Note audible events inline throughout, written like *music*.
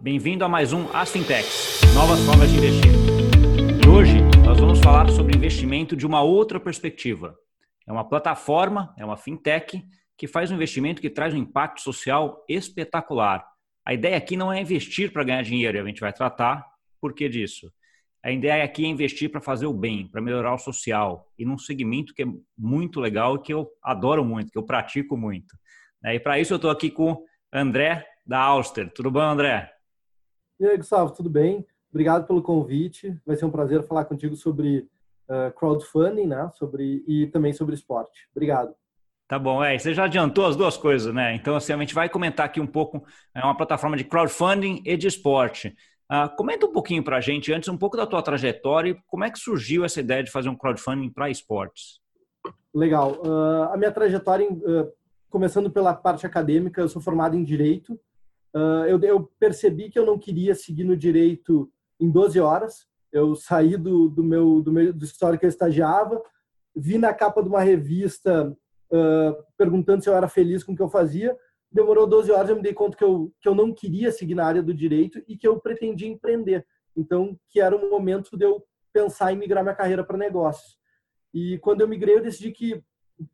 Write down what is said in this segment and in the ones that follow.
bem-vindo a mais um As Fintechs, novas formas de investir. E hoje nós vamos falar sobre investimento de uma outra perspectiva. É uma plataforma, é uma fintech que faz um investimento que traz um impacto social espetacular. A ideia aqui não é investir para ganhar dinheiro, e a gente vai tratar por que disso. A ideia aqui é investir para fazer o bem, para melhorar o social, e num segmento que é muito legal e que eu adoro muito, que eu pratico muito. Né? E para isso eu estou aqui com André da Auster. Tudo bom, André? E aí, Gustavo, tudo bem? Obrigado pelo convite. Vai ser um prazer falar contigo sobre uh, crowdfunding, né? Sobre e também sobre esporte. Obrigado. Tá bom, é, você já adiantou as duas coisas, né? Então, assim, a gente vai comentar aqui um pouco, é uma plataforma de crowdfunding e de esporte. Uh, comenta um pouquinho para a gente, antes, um pouco da tua trajetória e como é que surgiu essa ideia de fazer um crowdfunding para esportes. Legal. Uh, a minha trajetória, uh, começando pela parte acadêmica, eu sou formado em Direito. Eu, eu, percebi que eu não queria seguir no Direito em 12 horas. Eu saí do, do meu, do meu do escritório que eu estagiava, vi na capa de uma revista perguntando se eu era feliz com o que eu fazia, demorou 12 horas, eu me dei conta que eu, que eu não queria seguir na área do direito e que eu pretendia empreender. Então, que era o momento de eu pensar em migrar minha carreira para negócios. E quando eu migrei, eu decidi que,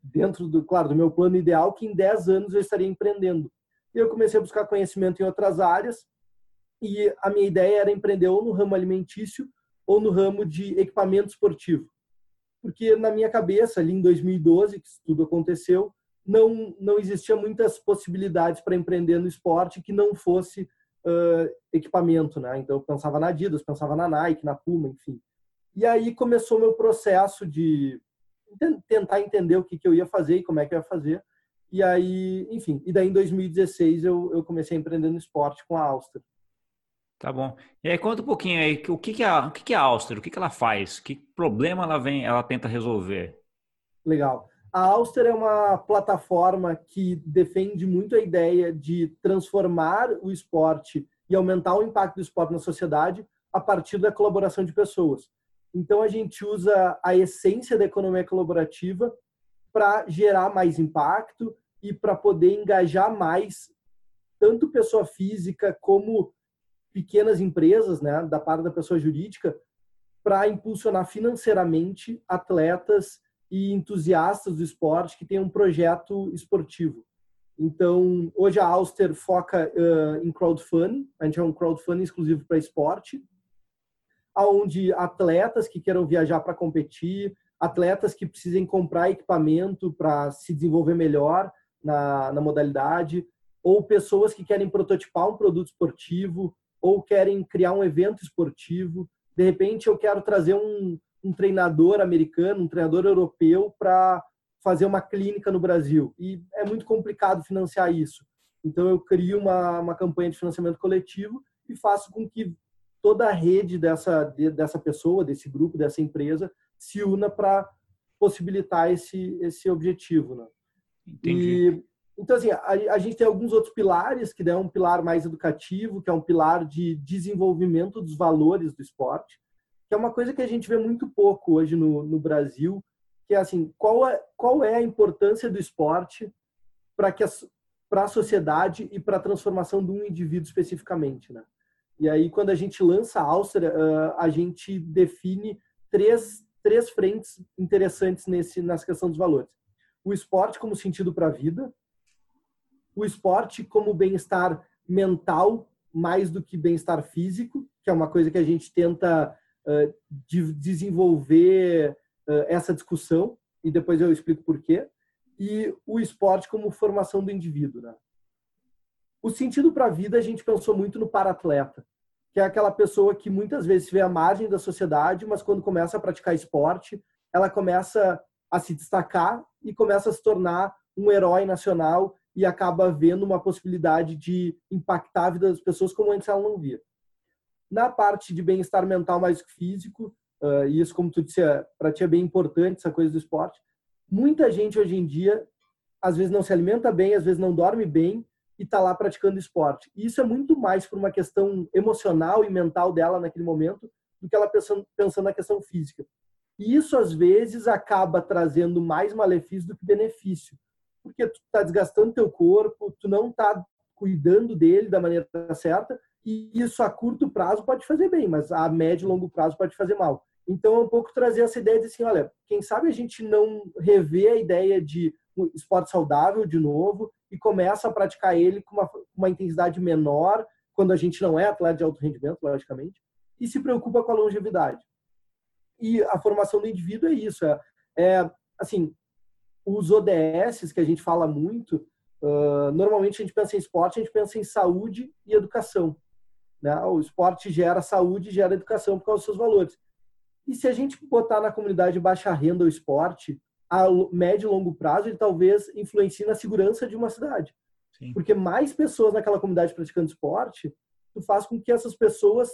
dentro do, claro, do meu plano ideal, que em 10 anos eu estaria empreendendo. Eu comecei a buscar conhecimento em outras áreas e a minha ideia era empreender ou no ramo alimentício ou no ramo de equipamento esportivo. Porque na minha cabeça, ali em 2012, que tudo aconteceu, não, não existia muitas possibilidades para empreender no esporte que não fosse uh, equipamento, né? Então eu pensava na Adidas, pensava na Nike, na Puma, enfim. E aí começou meu processo de tentar entender o que, que eu ia fazer e como é que eu ia fazer. E aí, enfim, e daí em 2016 eu, eu comecei no esporte com a Auster. Tá bom. E aí conta um pouquinho aí, o que, que, é, o que, que é a Auster, o que, que ela faz, que problema ela vem, ela tenta resolver? Legal. A Auster é uma plataforma que defende muito a ideia de transformar o esporte e aumentar o impacto do esporte na sociedade a partir da colaboração de pessoas. Então, a gente usa a essência da economia colaborativa para gerar mais impacto e para poder engajar mais tanto pessoa física como pequenas empresas, né, da parte da pessoa jurídica, para impulsionar financeiramente atletas e entusiastas do esporte que têm um projeto esportivo. Então, hoje a Auster foca uh, em crowdfunding, a gente é um crowdfunding exclusivo para esporte, aonde atletas que queiram viajar para competir, atletas que precisem comprar equipamento para se desenvolver melhor na, na modalidade, ou pessoas que querem prototipar um produto esportivo, ou querem criar um evento esportivo. De repente, eu quero trazer um, um treinador americano, um treinador europeu para fazer uma clínica no Brasil. E é muito complicado financiar isso. Então, eu crio uma, uma campanha de financiamento coletivo e faço com que toda a rede dessa, dessa pessoa, desse grupo, dessa empresa, se una para possibilitar esse, esse objetivo. Né? Entendi. E, então, assim, a, a, gente tem alguns outros pilares, que é um pilar mais educativo, que é um pilar de desenvolvimento dos valores do esporte que é uma coisa que a gente vê muito pouco hoje no, no Brasil, que é assim, qual é, qual é a importância do esporte para que para a sociedade e para a transformação de um indivíduo especificamente, né? E aí, quando a gente lança a Áustria, a gente define três, três frentes interessantes nesse, nessa questão dos valores. O esporte como sentido para a vida, o esporte como bem-estar mental mais do que bem-estar físico, que é uma coisa que a gente tenta de desenvolver essa discussão, e depois eu explico por quê, e o esporte como formação do indivíduo. Né? O sentido para a vida, a gente pensou muito no para-atleta, que é aquela pessoa que muitas vezes vê a margem da sociedade, mas quando começa a praticar esporte, ela começa a se destacar e começa a se tornar um herói nacional e acaba vendo uma possibilidade de impactar a vida das pessoas como antes ela não via. Na parte de bem-estar mental mais que físico, uh, e isso, como tu disse, é, para ti é bem importante essa coisa do esporte. Muita gente hoje em dia, às vezes não se alimenta bem, às vezes não dorme bem e está lá praticando esporte. E isso é muito mais por uma questão emocional e mental dela naquele momento do que ela pensando, pensando na questão física. E isso, às vezes, acaba trazendo mais malefício do que benefício. Porque tu está desgastando teu corpo, tu não está cuidando dele da maneira certa E isso a curto prazo pode fazer bem, mas a médio e longo prazo pode fazer mal. Então, é um pouco trazer essa ideia de assim, olha, quem sabe a gente não rever a ideia de esporte saudável de novo e começa a praticar ele com uma, uma intensidade menor, quando a gente não é atleta de alto rendimento, logicamente, e se preocupa com a longevidade. E a formação do indivíduo é isso, é, é assim, os ODS que a gente fala muito, uh, normalmente a gente pensa em esporte, a gente pensa em saúde e educação. Né? O esporte gera saúde, gera educação por causa dos seus valores. E se a gente botar na comunidade de baixa renda o esporte, a médio e longo prazo, ele talvez influencie na segurança de uma cidade. Sim. Porque mais pessoas naquela comunidade praticando esporte, tu faz com que essas pessoas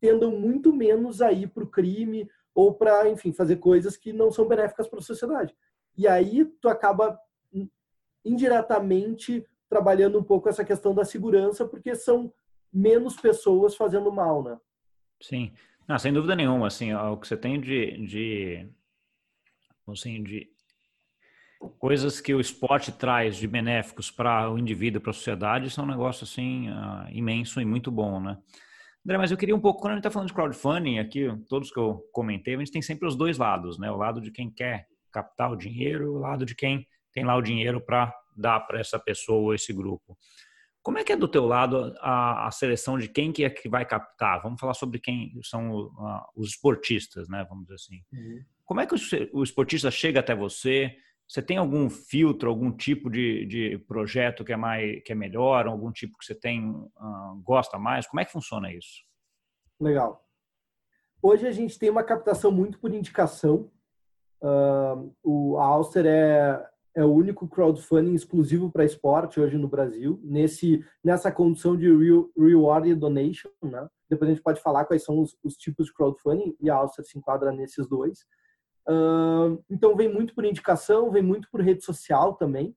tendam muito menos a ir para o crime ou para, enfim, fazer coisas que não são benéficas para a sociedade. E aí tu acaba indiretamente trabalhando um pouco essa questão da segurança, porque são menos pessoas fazendo mal, né? Sim, não, sem dúvida nenhuma. Assim, o que você tem de, de, assim, de coisas que o esporte traz de benéficos para o indivíduo, para a sociedade, são um negócio assim uh, imenso e muito bom, né? André, mas eu queria um pouco, quando a gente está falando de crowdfunding, aqui, todos que eu comentei, a gente tem sempre os dois lados, né? O lado de quem quer captar o dinheiro e o lado de quem tem lá o dinheiro para dar para essa pessoa ou esse grupo. Como é que é do teu lado a, a, seleção de quem que é que vai captar? Vamos falar sobre quem são os esportistas, né? Vamos dizer assim. Uhum. Como é que o, o esportista chega até você? Você tem algum filtro, algum tipo de, de projeto que é mais que é melhor, algum tipo que você tem uh, gosta mais? Como é que funciona isso? Legal. Hoje a gente tem uma captação muito por indicação. Uh, o Auster é, é o único crowdfunding exclusivo para esporte hoje no Brasil, nesse, nessa condição de real, reward e donation. Né? Depois a gente pode falar quais são os, os tipos de crowdfunding e a Auster se enquadra nesses dois então vem muito por indicação, vem muito por rede social também.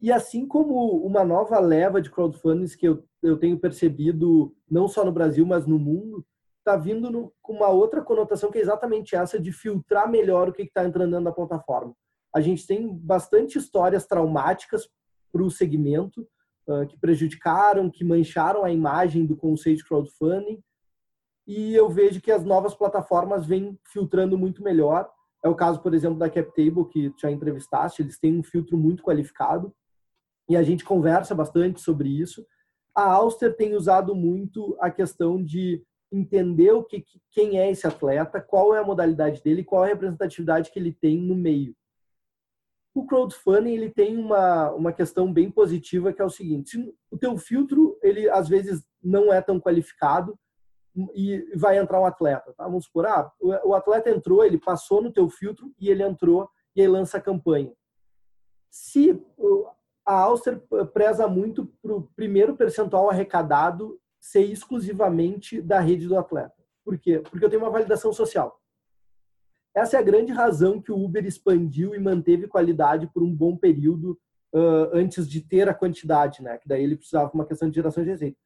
E assim como uma nova leva de crowdfunding que eu, eu tenho percebido, não só no Brasil, mas no mundo, está vindo no, com uma outra conotação que é exatamente essa de filtrar melhor o que está entrando da plataforma. A gente tem bastante histórias traumáticas para o segmento, uh, que prejudicaram, que mancharam a imagem do conceito de crowdfunding, e eu vejo que as novas plataformas vêm filtrando muito melhor. É o caso, por exemplo, da CapTable, que já entrevistaste, eles têm um filtro muito qualificado e a gente conversa bastante sobre isso. A Auster tem usado muito a questão de entender o que, quem é esse atleta, qual é a modalidade dele, qual a representatividade que ele tem no meio. O crowdfunding ele tem uma, uma questão bem positiva que é o seguinte: o teu filtro ele às vezes não é tão qualificado, e vai entrar um atleta. Tá? Vamos supor, ah, o atleta entrou, ele passou no teu filtro e ele entrou e aí lança a campanha. Se a Auster preza muito para o primeiro percentual arrecadado ser exclusivamente da rede do atleta. Por quê? Porque eu tenho uma validação social. Essa é a grande razão que o Uber expandiu e manteve qualidade por um bom período uh, antes de ter a quantidade, né? Que daí ele precisava uma questão de geração de receita.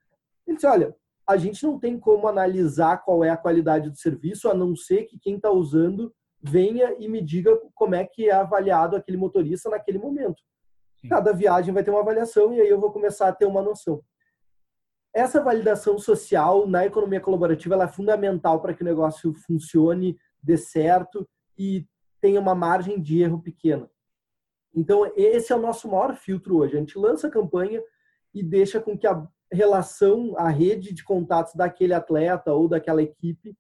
Ele disse, olha, a gente não tem como analisar qual é a qualidade do serviço, a não ser que quem está usando venha e me diga como é que é avaliado aquele motorista naquele momento. Cada viagem vai ter uma avaliação e aí eu vou começar a ter uma noção. Essa validação social na economia colaborativa é fundamental para que o negócio funcione, dê certo e tenha uma margem de erro pequena. Então, esse é o nosso maior filtro hoje. A gente lança a campanha e deixa com que a relação, a rede de contatos daquele atleta ou daquela equipe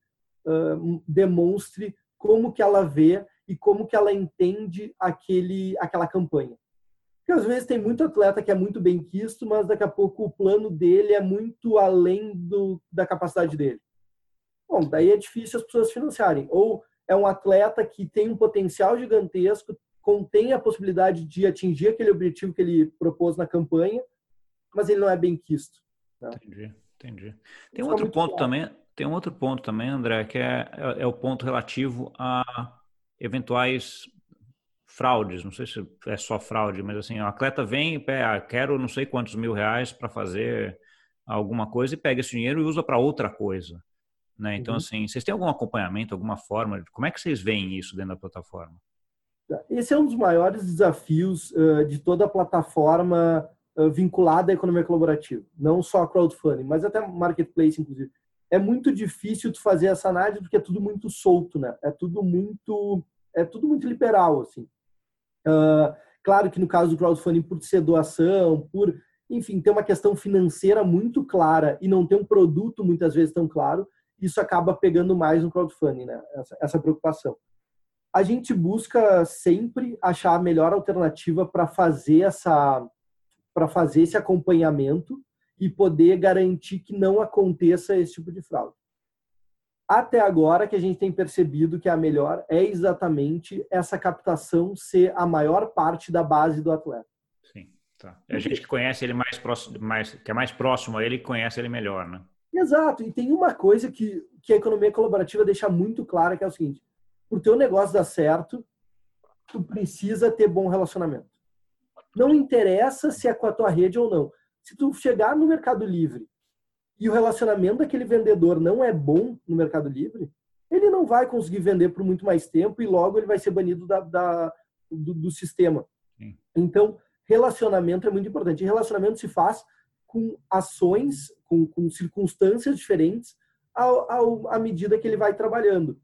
uh, demonstre como que ela vê e como que ela entende aquele, aquela campanha. Porque às vezes tem muito atleta que é muito bem quisto, mas daqui a pouco o plano dele é muito além do, da capacidade dele. Bom, daí é difícil as pessoas financiarem. Ou é um atleta que tem um potencial gigantesco, contém a possibilidade de atingir aquele objetivo que ele propôs na campanha, mas ele não é bem quisto. Né? Entendi, entendi. Tem um outro ponto também, tem um outro ponto também, André, que é, é, é o ponto relativo a eventuais fraudes. Não sei se é só fraude, mas assim, o atleta vem e ah, quero não sei quantos mil reais para fazer alguma coisa e pega esse dinheiro e usa para outra coisa. Né? Então, uhum. assim, vocês têm algum acompanhamento, alguma forma? Como é que vocês veem isso dentro da plataforma? Esse é um dos maiores desafios uh, de toda a plataforma vinculada à economia colaborativa, não só crowdfunding, mas até marketplace, inclusive. É muito difícil tu fazer essa análise porque é tudo muito solto, né? É tudo muito, é tudo muito liberal, assim. Uh, claro que no caso do crowdfunding, por ser doação, por, enfim, ter uma questão financeira muito clara e não ter um produto muitas vezes tão claro, isso acaba pegando mais no crowdfunding, né? Essa, essa preocupação. A gente busca sempre achar a melhor alternativa para fazer essa para fazer esse acompanhamento e poder garantir que não aconteça esse tipo de fraude. Até agora que a gente tem percebido que a melhor é exatamente essa captação ser a maior parte da base do atleta. Sim, tá. É a gente que conhece ele mais próximo, mais, que é mais próximo a ele, conhece ele melhor, né? Exato. E tem uma coisa que, que a economia colaborativa deixa muito clara, que é o seguinte: o teu negócio dar certo, tu precisa ter bom relacionamento. Não interessa se é com a tua rede ou não. Se tu chegar no Mercado Livre e o relacionamento daquele vendedor não é bom no Mercado Livre, ele não vai conseguir vender por muito mais tempo e logo ele vai ser banido da, da do, do, sistema. Sim. Então, relacionamento é muito importante. E relacionamento se faz com ações, com, com circunstâncias diferentes ao, ao, à medida que ele vai trabalhando.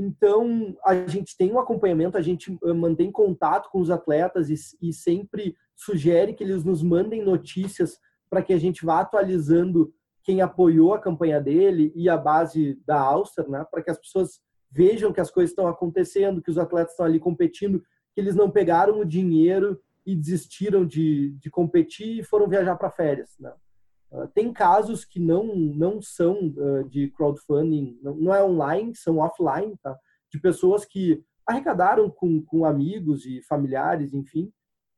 Então, a gente tem um acompanhamento, a gente eh, mantém contato com os atletas e, e sempre sugere que eles nos mandem notícias para que a gente vá atualizando quem apoiou a campanha dele e a base da Ulster, né, para que as pessoas vejam que as coisas estão acontecendo, que os atletas estão ali competindo, que eles não pegaram o dinheiro e desistiram de, de competir e foram viajar para férias. Né? Uh, tem casos que não, não são uh, de crowdfunding, não, não, é online, são offline, tá? de pessoas que arrecadaram com, com amigos e familiares, enfim,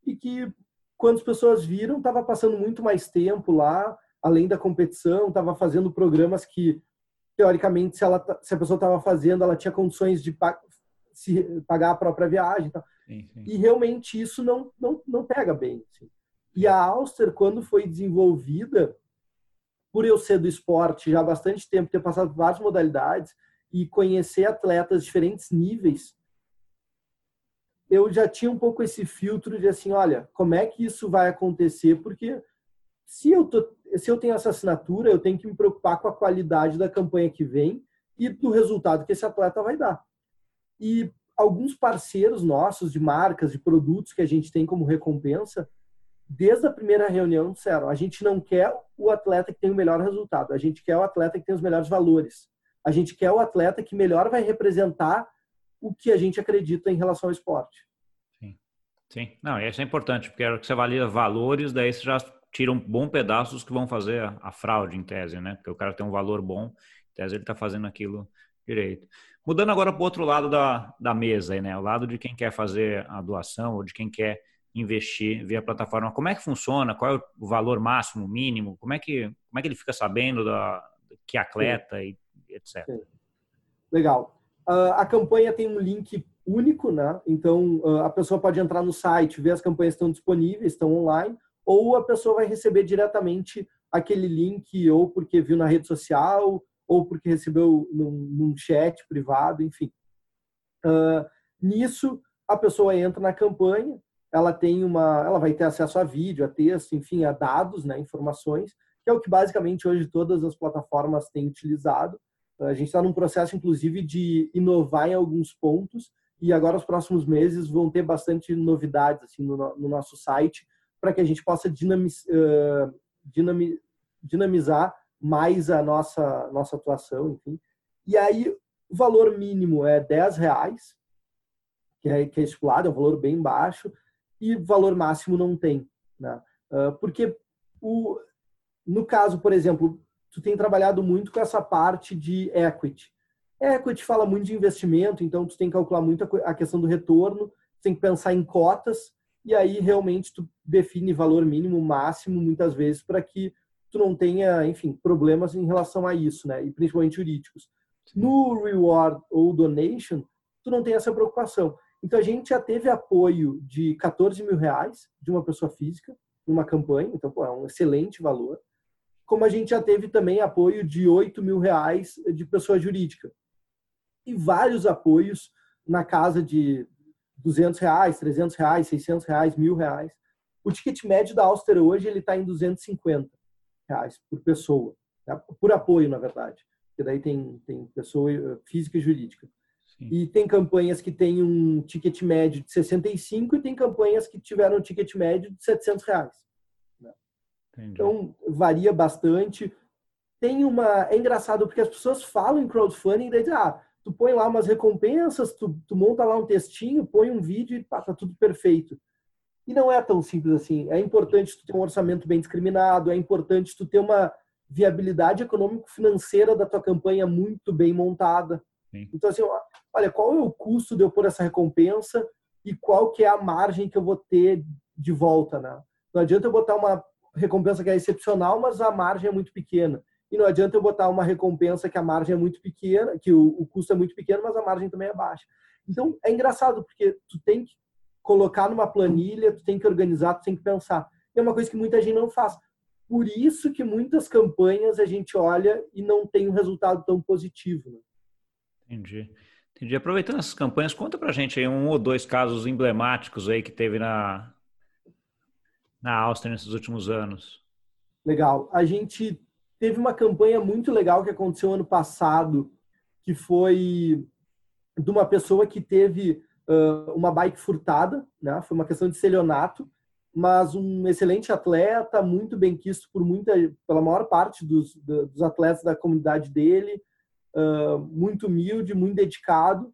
e que quando as pessoas viram, estava passando muito mais tempo lá, além da competição, estava fazendo programas que, teoricamente, se, ela, se a pessoa estava fazendo, ela tinha condições de se, pagar a própria viagem. Tá? Sim, sim. E realmente isso não, não, não pega bem. Assim. E a Auster, quando foi desenvolvida, por eu ser do esporte já há bastante tempo, ter passado por várias modalidades e conhecer atletas de diferentes níveis, eu já tinha um pouco esse filtro de assim, olha, como é que isso vai acontecer? Porque se eu, tô, se eu tenho essa assinatura, eu tenho que me preocupar com a qualidade da campanha que vem e do resultado que esse atleta vai dar. E alguns parceiros nossos de marcas, de produtos que a gente tem como recompensa, desde a primeira reunião disseram: a gente não quer o atleta que tem o melhor resultado, a gente quer o atleta que tem os melhores valores. A gente quer o atleta que melhor vai representar o que a gente acredita em relação ao esporte. Sim, sim. Não, isso é importante, porque que você avalia valores, daí você já tira um bom pedaço dos que vão fazer a, a fraude, em tese, né? Porque o cara tem um valor bom, em tese ele está fazendo aquilo direito. Mudando agora para o outro lado da, da mesa, aí, né? O lado de quem quer fazer a doação ou de quem quer investir via plataforma. Como é que funciona? Qual é o valor máximo, mínimo? Como é que, como é que ele fica sabendo da, que atleta Sim. e etc. Sim. Legal. Uh, a campanha tem um link único, né? Então uh, a pessoa pode entrar no site, ver as campanhas estão disponíveis, estão online, ou a pessoa vai receber diretamente aquele link, ou porque viu na rede social, ou porque recebeu num, num chat privado, enfim. Uh, nisso, a pessoa entra na campanha, ela tem uma, ela vai ter acesso a vídeo, a texto, enfim, a dados, né, informações, que é o que basicamente hoje todas as plataformas têm utilizado. A gente está num processo, inclusive, de inovar em alguns pontos e agora os próximos meses vão ter bastante novidades assim no, no nosso site para que a gente possa dinamiz, uh, dinami, dinamizar mais a nossa nossa atuação, enfim. E aí o valor mínimo é 10 reais, que é, que é estipulado, é um valor bem baixo e valor máximo não tem. Né? Uh, porque, o, no caso, por exemplo, tu tem trabalhado muito com essa parte de equity. Equity fala muito de investimento, então tu tem que calcular muito a questão do retorno, tem que pensar em cotas, e aí realmente tu define valor mínimo, máximo, muitas vezes, para que tu não tenha, enfim, problemas em relação a isso, né? E principalmente jurídicos. No reward ou donation, tu não tem essa preocupação. Então a gente já teve apoio de 14 mil reais de uma pessoa física numa campanha, então pô, é um excelente valor. Como a gente já teve também apoio de 8 mil reais de pessoa jurídica e vários apoios na casa de 200 reais, 300 reais, 600 reais, mil reais. O ticket médio da Auster hoje ele está em 250 reais por pessoa, né? por apoio, na verdade. Porque daí tem, tem pessoa eh, física e jurídica. Sim. E tem campanhas que têm um ticket médio de 65 e tem campanhas que tiveram um ticket médio de 700 reais. Né? Então, varia bastante. Tem uma... É engraçado porque as pessoas falam em crowdfunding e dizem, ah, tu põe lá umas recompensas, tu, tu monta lá um textinho, põe um vídeo e passa tá tudo perfeito. E não é tão simples assim. É importante tu ter um orçamento bem discriminado, é importante tu ter uma viabilidade econômico-financeira da tua campanha muito bem montada. Sim. Então, assim, olha, qual é o custo de eu pôr essa recompensa e qual que é a margem que eu vou ter de volta, né? Não adianta eu botar uma recompensa que é excepcional, mas a margem é muito pequena. E não adianta eu botar uma recompensa que a margem é muito pequena, que o, o custo é muito pequeno, mas a margem também é baixa. Então, é engraçado, porque tu tem que colocar numa planilha, tu tem que organizar, tu tem que pensar. é uma coisa que muita gente não faz. Por isso que muitas campanhas a gente olha e não tem um resultado tão positivo. Né? Entendi. Entendi. Aproveitando essas campanhas, conta pra gente aí um ou dois casos emblemáticos aí que teve na, na Áustria nesses últimos anos. Legal. A gente Teve uma campanha muito legal que aconteceu ano passado, que foi de uma pessoa que teve uh, uma bike furtada, né? Foi uma questão de celionato, mas um excelente atleta, muito bem quisto por muita, pela maior parte dos, dos atletas da comunidade dele, muito humilde, muito dedicado.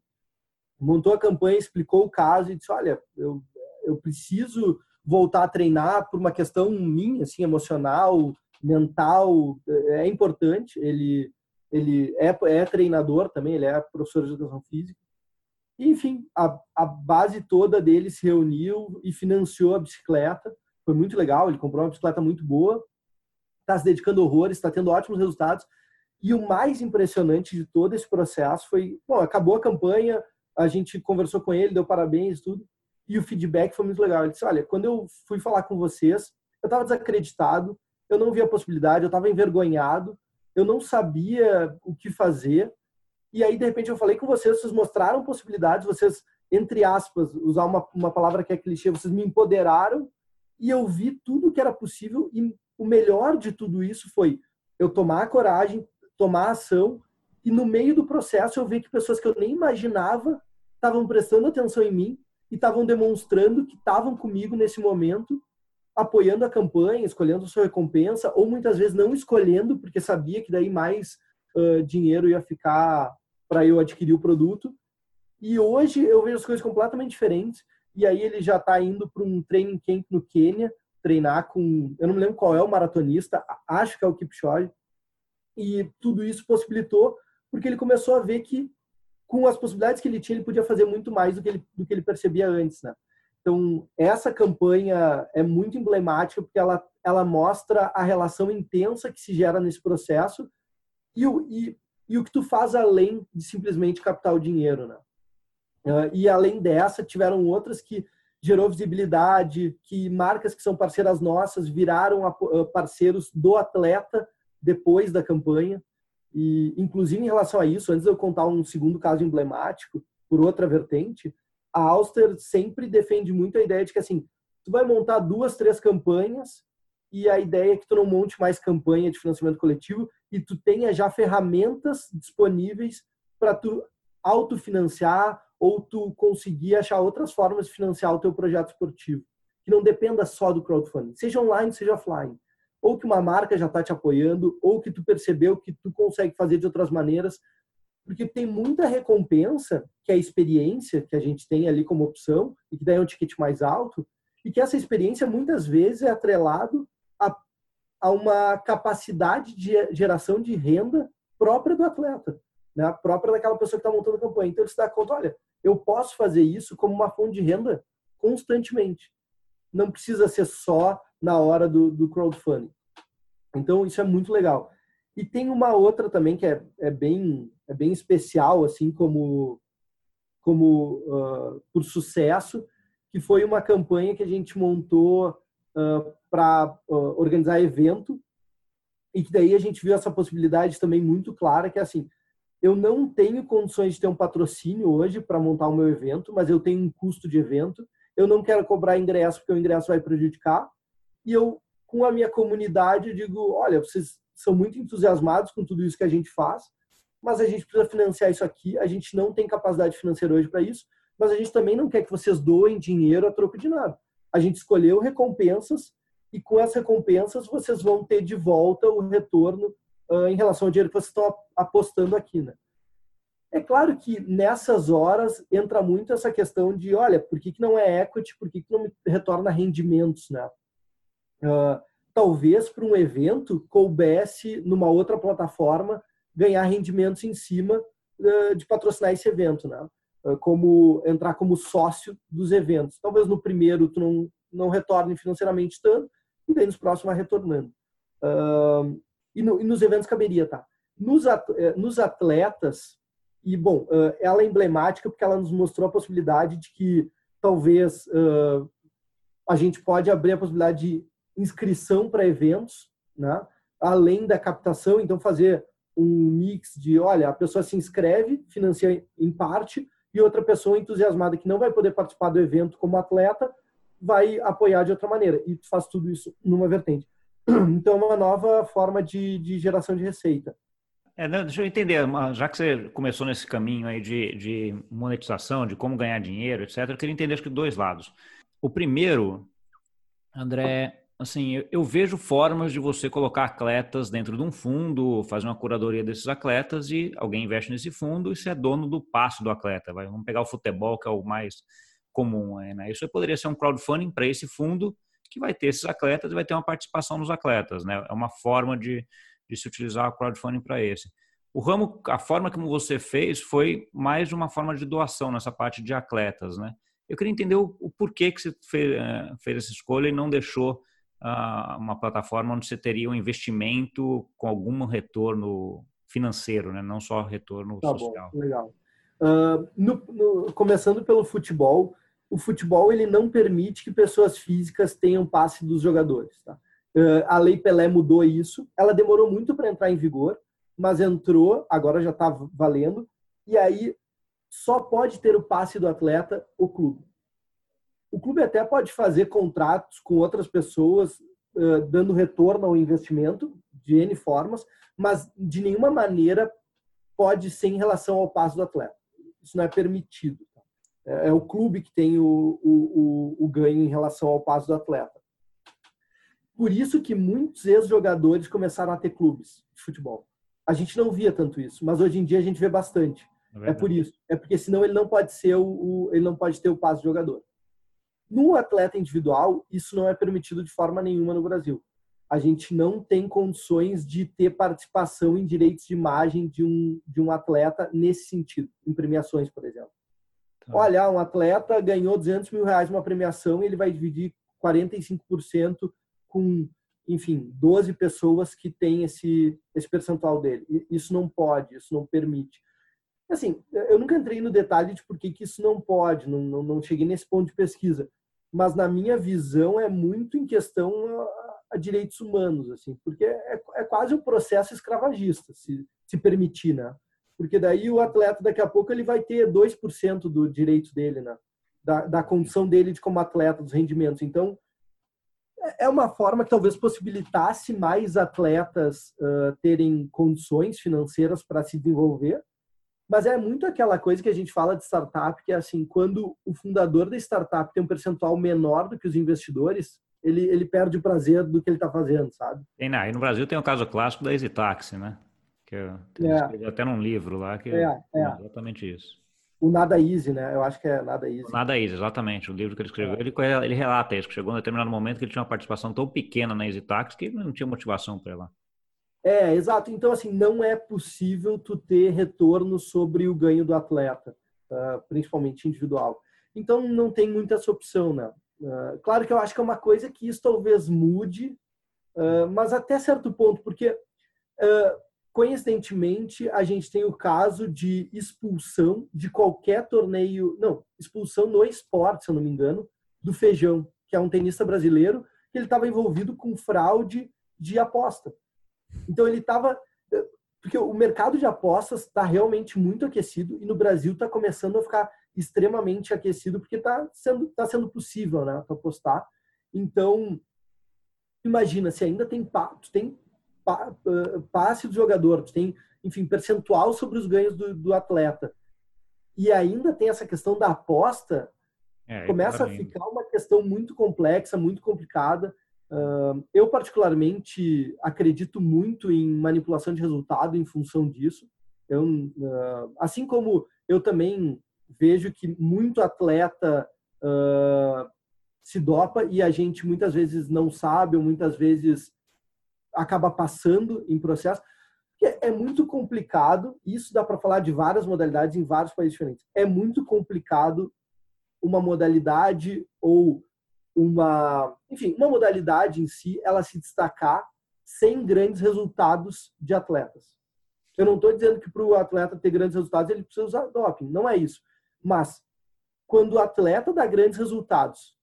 Montou a campanha, explicou o caso e disse: Olha, eu, eu preciso voltar a treinar por uma questão minha, assim, emocional, mental é, é importante. Ele ele é, é treinador também, ele é professor de educação física. Enfim, a, a base toda dele se reuniu e financiou a bicicleta. Foi muito legal, ele comprou uma bicicleta muito boa, está se dedicando horrores, está tendo ótimos resultados. E o mais impressionante de todo esse processo foi, bom, acabou a campanha, a gente conversou com ele, deu parabéns tudo, e o feedback foi muito legal. Ele disse, olha, quando eu fui falar com vocês, eu estava desacreditado, eu não via possibilidade, eu estava envergonhado, eu não sabia o que fazer. E aí, de repente, eu falei com vocês, vocês mostraram possibilidades, vocês, entre aspas, usar uma, uma palavra que é clichê, vocês me empoderaram e eu vi tudo que era possível. E o melhor de tudo isso foi eu tomar a coragem, tomar ação e no meio do processo eu vi que pessoas que eu nem imaginava estavam prestando atenção em mim e estavam demonstrando que estavam comigo nesse momento apoiando a campanha, escolhendo sua recompensa, ou muitas vezes não escolhendo, porque sabia que daí mais uh, dinheiro ia ficar para eu adquirir o produto. E hoje eu vejo as coisas completamente diferentes. E aí ele já está indo para um training camp no Quênia, treinar com, eu não me lembro qual é o maratonista, acho que é o Kipchoge. E tudo isso possibilitou porque ele começou a ver que com as possibilidades que ele tinha, ele podia fazer muito mais do que ele, do que ele percebia antes, né? Então, essa campanha é muito emblemática porque ela, ela mostra a relação intensa que se gera nesse processo e o, e, e o que tu faz além de simplesmente captar o dinheiro, né? Uh, e além dessa, tiveram outras que gerou visibilidade, que marcas que são parceiras nossas viraram a, uh, parceiros do atleta depois da campanha. E, inclusive, em relação a isso, antes de eu contar um segundo caso emblemático, por outra vertente, a Auster sempre defende muito a ideia de que assim, tu vai montar duas, três campanhas e a ideia é que tu não monte mais campanha de financiamento coletivo e tu tenha já ferramentas disponíveis para tu autofinanciar ou tu conseguir achar outras formas de financiar o teu projeto esportivo, que não dependa só do crowdfunding, seja online, seja offline. Ou que uma marca já está te apoiando, ou que tu percebeu que tu consegue fazer de outras maneiras, porque tem muita recompensa, que é a experiência que a gente tem ali como opção, e que daí é um ticket mais alto, e que essa experiência muitas vezes é atrelado a, a uma capacidade de geração de renda própria do atleta, né? própria daquela pessoa que está montando a campanha. Então, ele se dá conta, olha, eu posso fazer isso como uma fonte de renda constantemente. Não precisa ser só na hora do, do crowdfunding. Então, isso é muito legal. E tem uma outra também que é, é bem é bem especial, assim como, como uh, por sucesso, que foi uma campanha que a gente montou uh, para uh, organizar evento e que daí a gente viu essa possibilidade também muito clara, que é assim, eu não tenho condições de ter um patrocínio hoje para montar o meu evento, mas eu tenho um custo de evento, eu não quero cobrar ingresso porque o ingresso vai prejudicar. E eu, com a minha comunidade, digo, olha, vocês são muito entusiasmados com tudo isso que a gente faz, mas a gente precisa financiar isso aqui, a gente não tem capacidade financeira hoje para isso, mas a gente também não quer que vocês doem dinheiro a troco de nada. A gente escolheu recompensas e com as recompensas vocês vão ter de volta o retorno uh, em relação ao dinheiro que vocês estão apostando aqui, né? É claro que nessas horas entra muito essa questão de, olha, por que, que não é equity, por que, que não me retorna rendimentos, né? Uh, talvez para um evento coubesse numa outra plataforma ganhar rendimentos em cima uh, de patrocinar esse evento, né? Uh, como entrar como sócio dos eventos. Talvez no primeiro tu não, não retorne financeiramente tanto, e daí nos próximos vai retornando. E, no, e, nos eventos caberia, tá? Nos, eh, nos atletas, e, bom, ela é emblemática porque ela nos mostrou a possibilidade de que talvez a gente pode abrir a possibilidade de inscrição para eventos, né? além da captação, então fazer um mix de, olha, a pessoa se inscreve, financia em parte, e outra pessoa entusiasmada que não vai poder participar do evento como atleta, vai apoiar de outra maneira. E faz tudo isso numa vertente. *clears throat* Então, é uma nova forma de, de geração de receita. É, deixa eu entender, já que você começou nesse caminho aí de, de monetização, de como ganhar dinheiro, etc., eu queria entender acho que dois lados. O primeiro, André, assim, eu, eu, vejo formas de você colocar atletas dentro de um fundo, fazer uma curadoria desses atletas e alguém investe nesse fundo e você é dono do passo do atleta. Vai, vamos pegar o futebol, que é o mais comum. Né? Isso poderia ser um crowdfunding para esse fundo que vai ter esses atletas e vai ter uma participação nos atletas. Né? É uma forma de de se utilizar o crowdfunding para esse. O ramo, a forma como você fez foi mais uma forma de doação nessa parte de atletas, né? Eu queria entender o, o porquê que você fez, eh, fez, essa escolha e não deixou uma plataforma onde você teria um investimento com algum retorno financeiro, né? Não só retorno tá social. Bom, legal. Uh, no, no, começando pelo futebol, o futebol ele não permite que pessoas físicas tenham passe dos jogadores. Tá? a Lei Pelé mudou isso. Ela demorou muito para entrar em vigor, mas entrou, agora já está valendo. E aí só pode ter o passe do atleta o clube. O clube até pode fazer contratos com outras pessoas, dando retorno ao investimento de N formas, mas de nenhuma maneira pode ser em relação ao passe do atleta. Isso não é permitido. É, é o clube que tem o, o, o ganho em relação ao passe do atleta. Por isso que muitos ex-jogadores começaram a ter clubes de futebol. A gente não via tanto isso, mas hoje em dia a gente vê bastante. É, é por isso. É porque senão ele não pode ser o, o ele não pode ter o passo de jogador. No atleta individual, isso não é permitido de forma nenhuma no Brasil. A gente não tem condições de ter participação em direitos de imagem de um, de um atleta nesse sentido, em premiações, por exemplo. Tá. Olha, um atleta ganhou 200 mil reais uma premiação e ele vai dividir 45% com, enfim, 12 pessoas que têm esse, esse percentual dele. Isso não pode, isso não permite. Assim, eu nunca entrei no detalhe de por que, que isso não pode, não, não, não cheguei nesse ponto de pesquisa, mas na minha visão é muito em questão a, a direitos humanos, assim, porque é, é quase um processo escravagista, se, se permitir, né? Porque daí o atleta, daqui a pouco, ele vai ter 2% do direito dele, né? Da, da condição dele de como atleta, dos rendimentos. Então, é uma forma que talvez possibilitasse mais atletas uh, terem condições financeiras para se desenvolver, mas é muito aquela coisa que a gente fala de startup, que é assim, quando o fundador da startup tem um percentual menor do que os investidores, ele, ele perde o prazer do que ele está fazendo, sabe? Tem, não, e no Brasil tem o caso clássico da EasyTaxi, né? Que eu, é. até num livro lá que é, é, é exatamente isso o Nada Easy, né? Eu acho que é Nada Easy. O Nada Easy, exatamente. O livro que ele escreveu, é. ele, ele relata isso, que chegou em determinado momento que ele tinha uma participação tão pequena na Easy Tax que não tinha motivação para ir lá. É, exato. Então, assim, não é possível tu ter retorno sobre o ganho do atleta, uh, principalmente individual. Então, não tem muita essa opção, né? Uh, claro que eu acho que é uma coisa que isso talvez mude, uh, mas até certo ponto, porque coincidentemente, a gente tem o caso de expulsão de qualquer torneio, não, expulsão no esporte, se eu não me engano, do Feijão, que é um tenista brasileiro, que ele estava envolvido com fraude de aposta. Então ele estava porque o mercado de apostas está realmente muito aquecido e no Brasil está começando a ficar extremamente aquecido porque está sendo, tá sendo possível, né? Apostar. Então, imagina, se ainda tem, tu tem passe do jogador, tem, enfim, percentual sobre os ganhos do, do atleta, e ainda tem essa questão da aposta, é, começa a ficar uma questão muito complexa, muito complicada. Eu, particularmente, acredito muito em manipulação de resultado em função disso. Eu, uh, assim como eu também vejo que muito atleta uh, se dopa e a gente muitas vezes não sabe ou muitas vezes acaba passando em processo. É muito complicado, isso dá para falar de várias modalidades em vários países diferentes. É muito complicado uma modalidade ou uma, enfim, uma modalidade em si, ela se destacar sem grandes resultados de atletas. Eu não estou dizendo que para o atleta ter grandes resultados ele precisa usar doping, não é isso. Mas quando o atleta dá grandes resultados,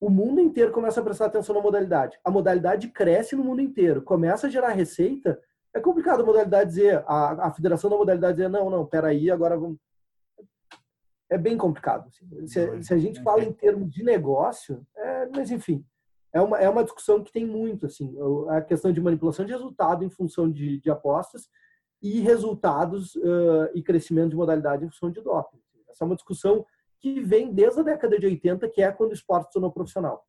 o mundo inteiro começa a prestar atenção na modalidade. A modalidade cresce no mundo inteiro, começa a gerar receita. É complicado a modalidade dizer, a, a federação da modalidade dizer, não, não, peraí, agora vamos. É bem complicado. Assim. Se, se, a gente fala em termos de negócio, é, mas enfim, é uma, é uma discussão que tem muito, assim, a questão de manipulação de resultado em função de, de apostas e resultados uh, e crescimento de modalidade em função de doping. Essa é uma discussão que vem desde a década de 80, que é quando o esporte se tornou profissional.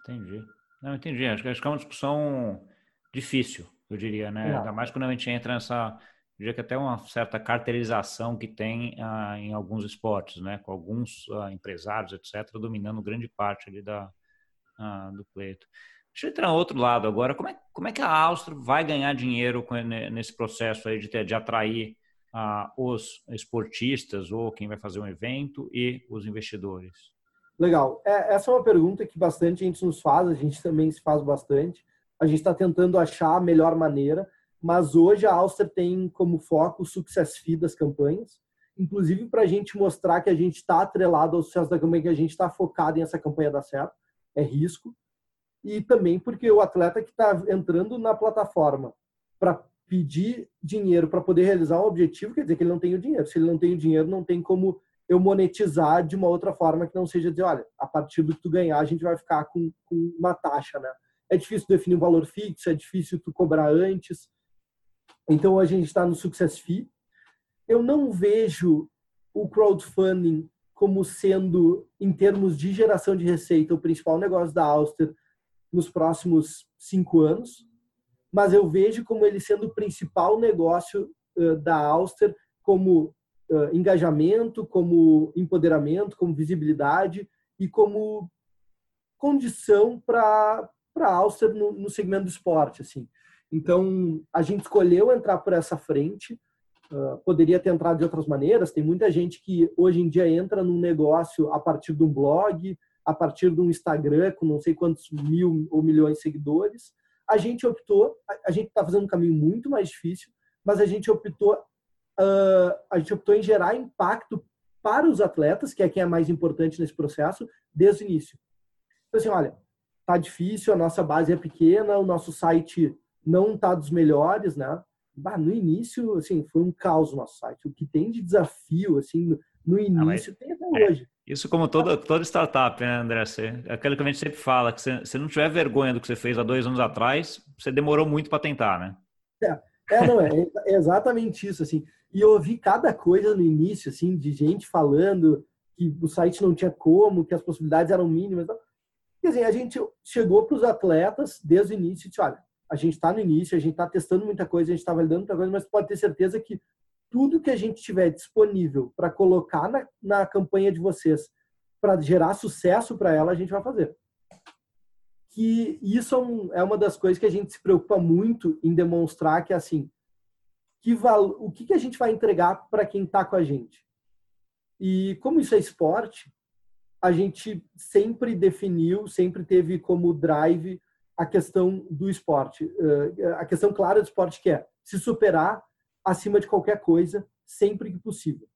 Entendi. Não, entendi. Acho, que é uma discussão difícil, eu diria, né? É. Ainda mais quando a gente entra nessa, diria que até uma certa caracterização que tem ah, em alguns esportes, né? Com alguns ah, empresários, etc., dominando grande parte ali da, ah, do pleito. Deixa eu entrar no outro lado agora. Como é, como é que a Áustria vai ganhar dinheiro nesse processo aí de, ter, de atrair ah, os esportistas ou quem vai fazer um evento e os investidores? Legal. É, essa é uma pergunta que bastante gente nos faz, a gente também se faz bastante. A gente está tentando achar a melhor maneira, mas hoje a Áustria tem como foco o success fee das campanhas, inclusive para a gente mostrar que a gente está atrelado ao sucesso da campanha, que a gente está focado em essa campanha dar certo, é risco e também porque o atleta que está entrando na plataforma para pedir dinheiro para poder realizar um objetivo, quer dizer que ele não tem o dinheiro. Se ele não tem o dinheiro, não tem como eu monetizar de uma outra forma que não seja dizer, olha, a partir do que tu ganhar, a gente vai ficar com, com uma taxa, né? É difícil definir um valor fixo, é difícil tu cobrar antes. Então, a gente está no Success Fee. Eu não vejo o crowdfunding como sendo, em termos de geração de receita, o principal negócio da Auster nos próximos cinco anos, mas eu vejo como ele sendo o principal negócio uh, da Auster como uh, engajamento, como empoderamento, como visibilidade e como condição para a Auster no, no, segmento do esporte. Assim. Então, a gente escolheu entrar por essa frente, uh, poderia ter entrado de outras maneiras, tem muita gente que hoje em dia entra num negócio a partir de um blog, a partir de um Instagram com não sei quantos mil ou milhões de seguidores. A gente optou, a gente está fazendo um caminho muito mais difícil, mas a gente optou, uh, a gente optou em gerar impacto para os atletas, que é quem é mais importante nesse processo, desde o início. Então, assim, olha, tá difícil, a nossa base é pequena, o nosso site não tá dos melhores, né? Bah, no início, assim, foi um caos o nosso site. O que tem de desafio, assim, no início, ah, tem até é, hoje. Isso como toda, toda startup, né, André? Você, é aquilo que a gente sempre fala, que você, se não tiver vergonha do que você fez há dois anos atrás, você demorou muito para tentar, né? É, é, não, é, é exatamente isso, assim. E eu ouvi cada coisa no início, assim, de gente falando que o site não tinha como, que as possibilidades eram mínimas. Quer dizer, a gente chegou para os atletas desde o início e disse, olha, a gente está no início, a gente está testando muita coisa, a gente está validando muita coisa, mas pode ter certeza que tudo que a gente tiver disponível para colocar na, na campanha de vocês para gerar sucesso para ela, a gente vai fazer. Que isso é, um, é, uma das coisas que a gente se preocupa muito em demonstrar que assim, que val, o que, que a gente vai entregar para quem está com a gente. E como isso é esporte, a gente sempre definiu, sempre teve como drive a questão do esporte, a questão clara do esporte que é se superar acima de qualquer coisa, sempre que possível.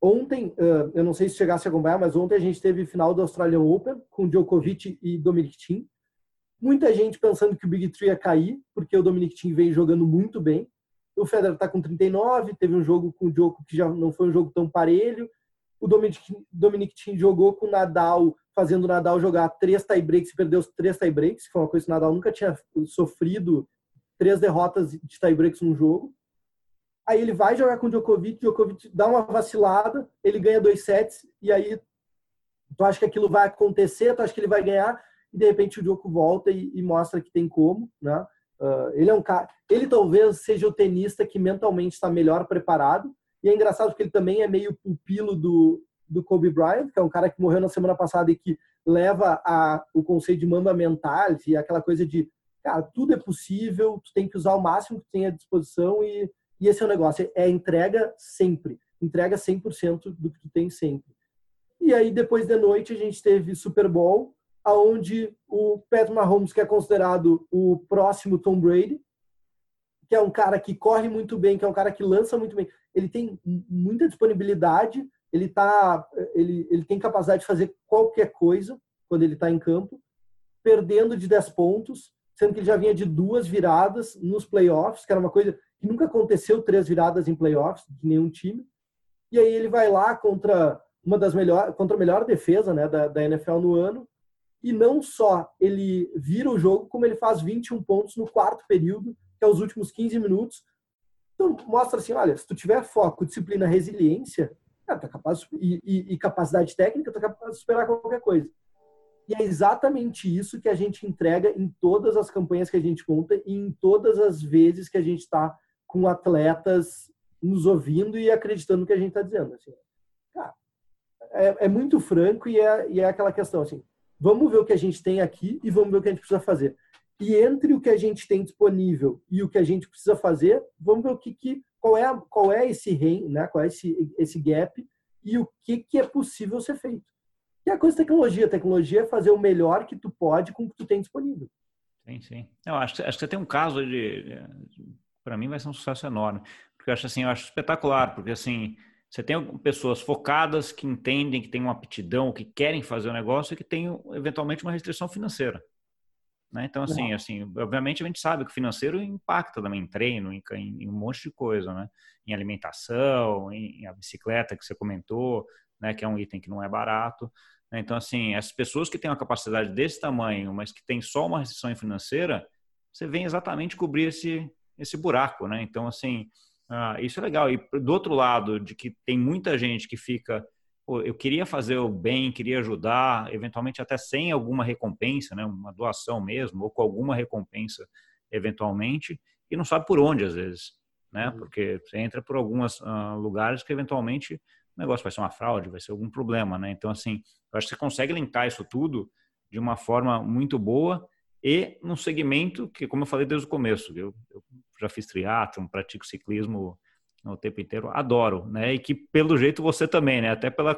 Ontem, eu não sei se chegasse a acompanhar, mas ontem a gente teve final do Australian Open com Djokovic e Dominic Thiem. Muita gente pensando que o Big Three ia cair, porque o Dominic Thiem vem jogando muito bem. O Federer está com 39, teve um jogo com o Djokovic que já não foi um jogo tão parelho. o Dominic, Dominic Thiem jogou com o Nadal, fazendo o Nadal jogar três tie-breaks e perdeu os três tie-breaks, que foi uma coisa que o Nadal nunca tinha sofrido três derrotas de tie-breaks num jogo. Aí ele vai jogar com o Djokovic, Djokovic dá uma vacilada, ele ganha dois sets, e aí tu acha que aquilo vai acontecer, tu acha que ele vai ganhar, e de repente o Djoko volta e, e mostra que tem como, né? Uh, ele é um cara, ele talvez seja o tenista que mentalmente está melhor preparado, e é engraçado porque ele também é meio pupilo do, do Kobe Bryant, que é um cara que morreu na semana passada e que leva a, o conceito de mamba mental e aquela coisa de, cara, tudo é possível, tu tem que usar o máximo que tu tem à disposição e, e esse é o negócio, é entrega sempre, entrega 100% do que tu tem sempre. E aí, depois de noite, a gente teve Super Bowl, aonde o Patrick Mahomes, que é considerado o próximo Tom Brady, que é um cara que corre muito bem, que é um cara que lança muito bem, ele tem muita disponibilidade, ele tá, ele, ele tem capacidade de fazer qualquer coisa quando ele está em campo, perdendo de 10 pontos, sendo que ele já vinha de duas viradas nos playoffs, que era uma coisa que nunca aconteceu, três viradas em playoffs de nenhum time. E aí ele vai lá contra uma das melhores, contra a melhor defesa né, da, da NFL no ano, e não só ele vira o jogo, como ele faz 21 pontos no quarto período, que é os últimos 15 minutos, então, mostra assim, olha, se tu tiver foco, disciplina, resiliência, tá capaz e, e, e, capacidade técnica, é capaz de superar qualquer coisa. E é exatamente isso que a gente entrega em todas as campanhas que a gente conta e em todas as vezes que a gente está com atletas nos ouvindo e acreditando no que a gente está dizendo. Assim, cara, é, é, muito franco e é, e é aquela questão assim, vamos ver o que a gente tem aqui e vamos ver o que a gente precisa fazer. E entre o que a gente tem disponível e o que a gente precisa fazer, vamos ver o que, que qual é qual é esse rein, né? Qual é esse esse gap e o que que é possível ser feito. E a coisa da tecnologia, a tecnologia é fazer o melhor que tu pode com o que tu tem disponível. Sim, sim. Eu acho, acho que você tem um caso de, para mim vai ser um sucesso enorme, porque eu acho assim, eu acho espetacular, porque assim, você tem pessoas focadas que entendem, que têm uma aptidão, que querem fazer o negócio e que têm eventualmente uma restrição financeira. Né? Então, assim, assim, obviamente a gente sabe que o financeiro impacta também em treino, em, em um monte de coisa, né? Em alimentação, em, em, a bicicleta que você comentou, né? Que é um item que não é barato. Né? Então, assim, as pessoas que têm uma capacidade desse tamanho, mas que têm só uma restrição financeira, você vem exatamente cobrir esse, esse buraco, né? Então, assim, uh, isso é legal. E do outro lado, de que tem muita gente que fica eu queria fazer o bem, queria ajudar, eventualmente até sem alguma recompensa, né, uma doação mesmo, ou com alguma recompensa eventualmente, e não sabe por onde às vezes, né, uhum. porque você entra por alguns uh, lugares que eventualmente o negócio vai ser uma fraude, vai ser algum problema, né, então assim, eu acho que você consegue linkar isso tudo de uma forma muito boa e num segmento que, como eu falei desde o começo, eu, eu já fiz triatlo, pratico ciclismo o tempo inteiro, adoro, né? E que pelo jeito você também, né? Até pelos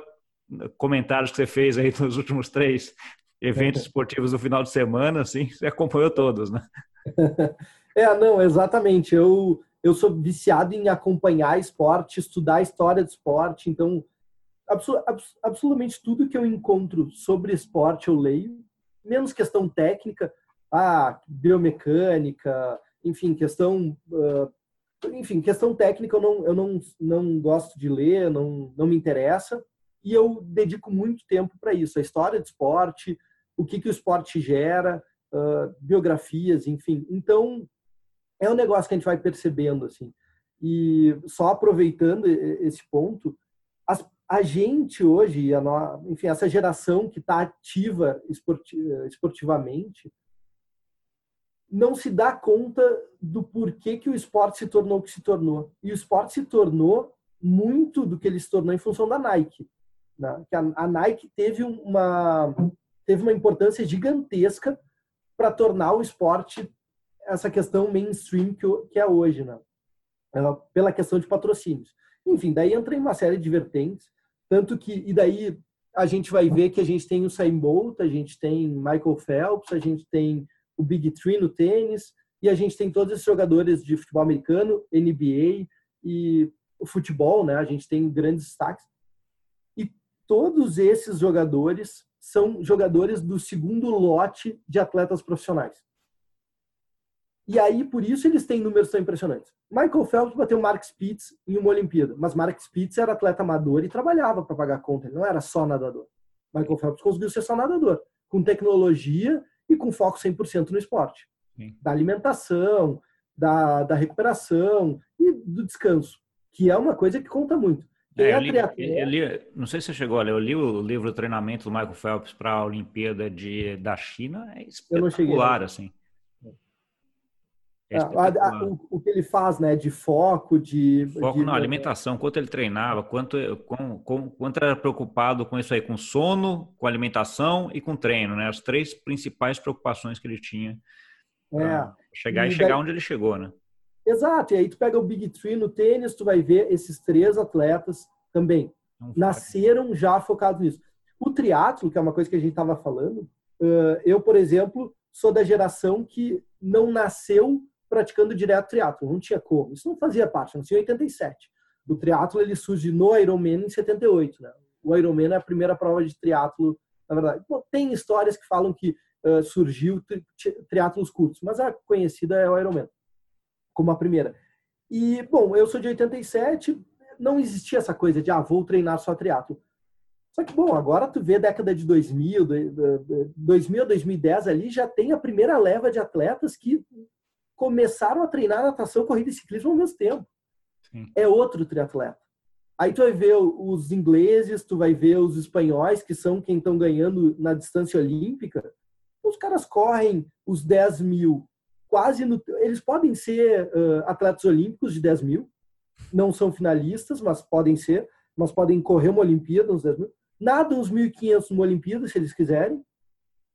comentários que você fez aí *laughs* nos últimos três eventos *laughs* esportivos do final de semana, assim, você acompanhou todos, né? *laughs* É, não, exatamente. Eu eu sou viciado em acompanhar esporte, estudar história do esporte, então absolutamente tudo que eu encontro sobre esporte eu leio, menos questão técnica, ah, biomecânica, enfim, questão uh, enfim, questão técnica eu não, eu não, não gosto de ler, não, não me interessa, e eu dedico muito tempo para isso, a história do esporte, o que, que o esporte gera, uh, biografias, enfim. Então, é um negócio que a gente vai percebendo, assim. E só aproveitando esse ponto, as, a gente hoje, a no, enfim, essa geração que está ativa esportivamente, não se dá conta do porquê que o esporte se tornou o que se tornou. E o esporte se tornou muito do que ele se tornou em função da Nike. Né? A, Nike teve uma, teve uma importância gigantesca para tornar o esporte essa questão mainstream que, é hoje, né? pela questão de patrocínios. Enfim, daí entra em uma série de vertentes, tanto que, e daí a gente vai ver que a gente tem o Usain Bolt, a gente tem Michael Phelps, a gente tem o Big Three no tênis, e a gente tem todos esses jogadores de futebol americano, NBA e futebol, né? A gente tem grandes destaques. E todos esses jogadores são jogadores do segundo lote de atletas profissionais. E aí, por isso, eles têm números tão impressionantes. Michael Phelps bateu Mark Spitz em uma Olimpíada, mas Mark Spitz era atleta amador e trabalhava para pagar conta, ele não era só nadador. Michael Phelps conseguiu ser só nadador, com tecnologia e com foco 100% no esporte. Sim. Da alimentação, da, da recuperação e do descanso, que é uma coisa que conta muito. É, eu, li, eu li, não sei se você chegou a ler, eu li o livro Treinamento do Michael Phelps para a Olimpíada de, da China, é espetacular, assim. É a, a, o, o, que ele faz, né, de foco, de foco de, na alimentação, quanto ele treinava, quanto, com, com, quanto era preocupado com isso aí, com sono, com alimentação e com treino, né, as três principais preocupações que ele tinha é. chegar e, e chegar daí... onde ele chegou, né? Exato. E aí tu pega o Big Three no tênis, tu vai ver esses três atletas também Não nasceram faz. já focados nisso. O triatlo, que é uma coisa que a gente estava falando, eu, por exemplo, sou da geração que não nasceu praticando direto triatlo, não tinha como. Isso não fazia parte, não tinha 87. O triatlo ele surge no Ironman em 78, né? O Ironman é a primeira prova de triatlo, na verdade. Bom, tem histórias que falam que uh, surgiu tri triatlos curtos, mas a conhecida é o Ironman como a primeira. E bom, eu sou de 87, não existia essa coisa de ah, vou treinar só triatlo. Só que, bom, agora tu vê década de 2000, 2000 a 2010 ali, já tem a primeira leva de atletas que começaram a treinar natação, corrida e ciclismo ao mesmo tempo. Sim. É outro triatleta. Aí tu vai ver os ingleses, tu vai ver os espanhóis, que são quem estão ganhando na distância olímpica. Os caras correm os 10 mil quase no, Eles podem ser uh, atletas olímpicos de 10 mil, não são finalistas, mas podem ser, mas podem correr uma Olimpíada nos 10 mil. Nadam uns 1.500 numa Olimpíada, se eles quiserem,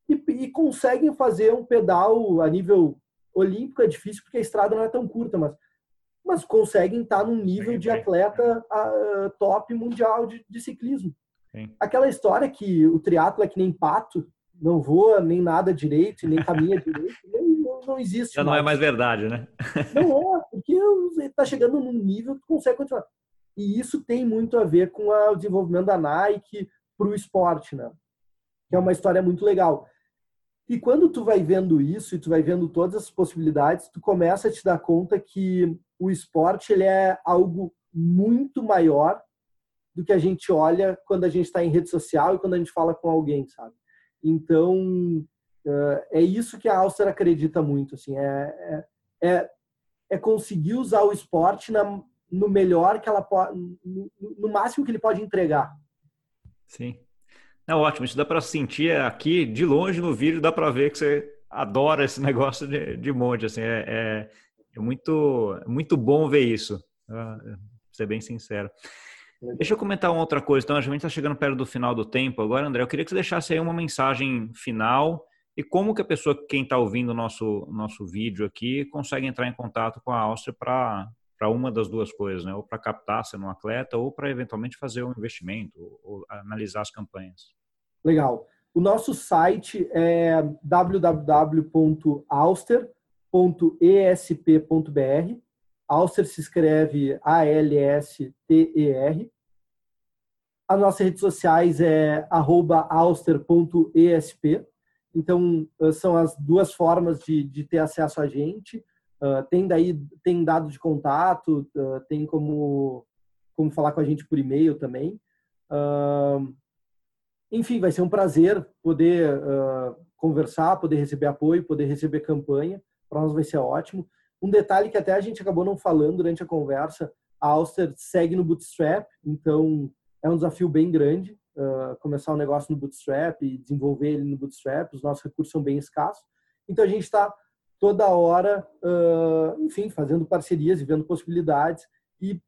e, e conseguem fazer um pedal a nível olímpico é difícil porque a estrada não é tão curta, mas, mas conseguem estar num nível de atleta uh, top mundial de, de ciclismo. Sim. Aquela história que o triatlo é que nem pato, não voa nem nada direito, nem caminha *laughs* direito, não, não existe. Já mais. não é mais verdade, né? Não é, porque está chegando num nível que consegue continuar. E isso tem muito a ver com o desenvolvimento da Nike para o esporte, né? Que é uma história muito legal. E quando tu vai vendo isso e tu vai vendo todas as possibilidades, tu começa a te dar conta que o esporte ele é algo muito maior do que a gente olha quando a gente está em rede social e quando a gente fala com alguém, sabe? Então é isso que a Alster acredita muito, assim, é, é, é, é conseguir usar o esporte na, no melhor que ela pode, no, no máximo que ele pode entregar. Sim. É ótimo, isso dá para sentir aqui de longe no vídeo, dá para ver que você adora esse *laughs* negócio de, de monte, assim, é, é, é muito, muito bom ver isso, pra ser bem sincero. Deixa eu comentar uma outra coisa, então a gente está chegando perto do final do tempo agora, André, eu queria que você deixasse aí uma mensagem final e como que a pessoa, quem está ouvindo o nosso, nosso vídeo aqui, consegue entrar em contato com a Áustria para para uma das duas coisas, né? Ou para captar sendo um atleta, ou para eventualmente fazer um investimento, ou, ou analisar as campanhas. Legal. O nosso site é www.auster.esp.br. Auster se escreve A-L-S-T-E-R. As nossas redes sociais é auster.esp. Então, são as duas formas de, de ter acesso a gente. Uh, tem daí tem dado de contato, uh, tem como como falar com a gente por e-mail também. Uh, enfim, vai ser um prazer poder conversar, poder receber apoio, poder receber campanha. Para nós vai ser ótimo. Um detalhe que até a gente acabou não falando durante a conversa, a Auster segue no Bootstrap, então é um desafio bem grande começar um negócio no Bootstrap e desenvolver ele no Bootstrap. Os nossos recursos são bem escassos. Então a gente está toda hora, uh, enfim, fazendo parcerias e vendo possibilidades e,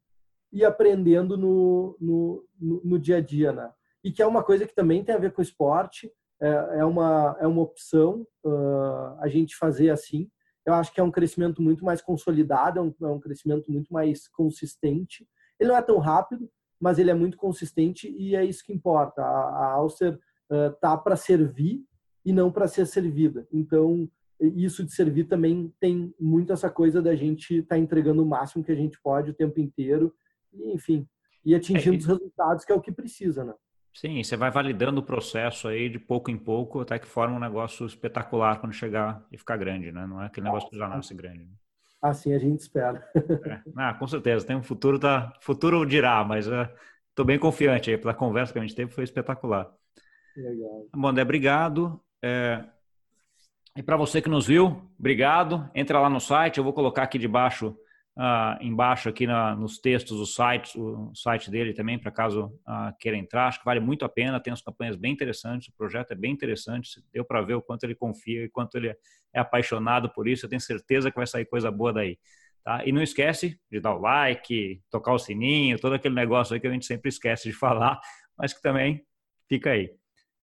e aprendendo no, no, no, no, dia a dia, né? E que é uma coisa que também tem a ver com esporte, é, é uma, é uma opção uh, a gente fazer assim. Eu acho que é um crescimento muito mais consolidado, é um, é um crescimento muito mais consistente. Ele não é tão rápido, mas ele é muito consistente e é isso que importa. A, a Alcer uh, tá para servir e não para ser servida. Então, isso de servir também tem muito essa coisa da gente estar tá entregando o máximo que a gente pode o tempo inteiro, e, enfim, e atingindo é, os resultados que é o que precisa, né? Sim, você vai validando o processo aí de pouco em pouco até que forma um negócio espetacular quando chegar e ficar grande, né? Não é aquele negócio que já nasce grande. Né? Assim a gente espera. É. Ah, com certeza, tem um futuro, tá, futuro dirá, mas estou uh, bem confiante aí pela conversa que a gente teve, foi espetacular. Legal. Bom, André, obrigado. É, e para você que nos viu, obrigado. Entra lá no site, eu vou colocar aqui debaixo uh, embaixo aqui na, nos textos o site, o site dele também, para caso uh, queira entrar. Acho que vale muito a pena, tem umas campanhas bem interessantes, o projeto é bem interessante, deu para ver o quanto ele confia e quanto ele é apaixonado por isso. Eu tenho certeza que vai sair coisa boa daí. Tá? E não esquece de dar o like, tocar o sininho, todo aquele negócio aí que a gente sempre esquece de *laughs* falar, mas que também fica aí.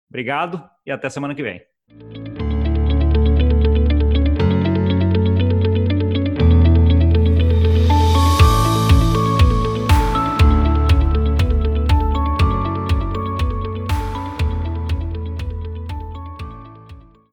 Obrigado e até semana que vem.